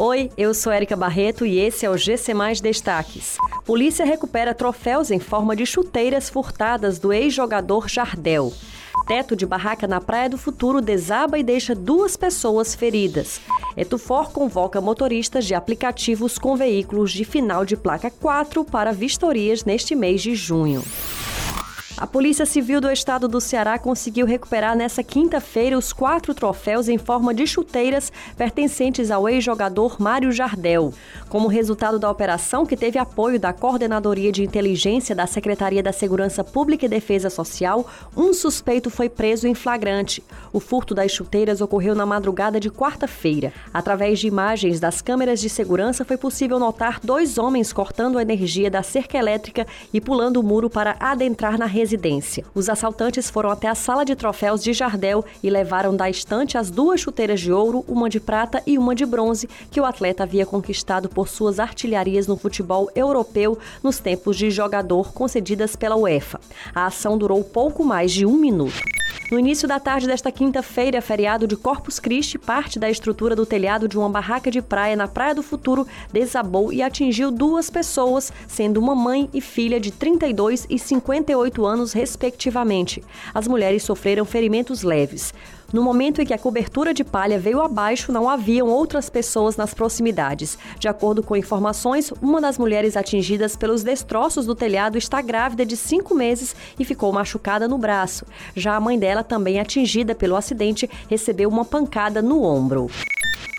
Oi, eu sou Erika Barreto e esse é o GC Mais Destaques. Polícia recupera troféus em forma de chuteiras furtadas do ex-jogador Jardel. Teto de barraca na Praia do Futuro desaba e deixa duas pessoas feridas. Etufor convoca motoristas de aplicativos com veículos de final de placa 4 para vistorias neste mês de junho. A Polícia Civil do Estado do Ceará conseguiu recuperar nesta quinta-feira os quatro troféus em forma de chuteiras pertencentes ao ex-jogador Mário Jardel. Como resultado da operação, que teve apoio da Coordenadoria de Inteligência da Secretaria da Segurança Pública e Defesa Social, um suspeito foi preso em flagrante. O furto das chuteiras ocorreu na madrugada de quarta-feira. Através de imagens das câmeras de segurança, foi possível notar dois homens cortando a energia da cerca elétrica e pulando o muro para adentrar na residência residência. Os assaltantes foram até a sala de troféus de Jardel e levaram da estante as duas chuteiras de ouro, uma de prata e uma de bronze, que o atleta havia conquistado por suas artilharias no futebol europeu nos tempos de jogador concedidas pela UEFA. A ação durou pouco mais de um minuto. No início da tarde desta quinta-feira, feriado de Corpus Christi, parte da estrutura do telhado de uma barraca de praia na Praia do Futuro desabou e atingiu duas pessoas, sendo uma mãe e filha de 32 e 58 anos, respectivamente. As mulheres sofreram ferimentos leves. No momento em que a cobertura de palha veio abaixo, não haviam outras pessoas nas proximidades. De acordo com informações, uma das mulheres atingidas pelos destroços do telhado está grávida de cinco meses e ficou machucada no braço. Já a mãe dela, também atingida pelo acidente, recebeu uma pancada no ombro.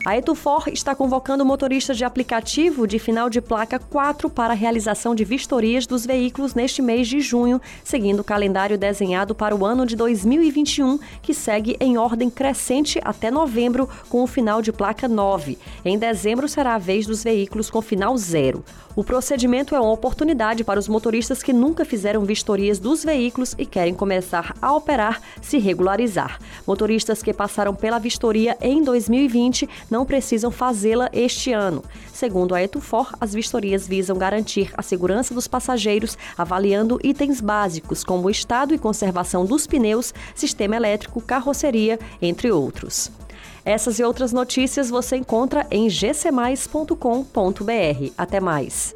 A Etufor está convocando motoristas de aplicativo de final de placa 4 para a realização de vistorias dos veículos neste mês de junho, seguindo o calendário desenhado para o ano de 2021, que segue em ordem crescente até novembro, com o final de placa 9. Em dezembro será a vez dos veículos com final 0. O procedimento é uma oportunidade para os motoristas que nunca fizeram vistorias dos veículos e querem começar a operar se regularizar. Motoristas que passaram pela vistoria em 2020 não precisam fazê-la este ano. Segundo a Etufor, as vistorias visam garantir a segurança dos passageiros, avaliando itens básicos como o estado e conservação dos pneus, sistema elétrico, carroceria, entre outros. Essas e outras notícias você encontra em gcmais.com.br. Até mais.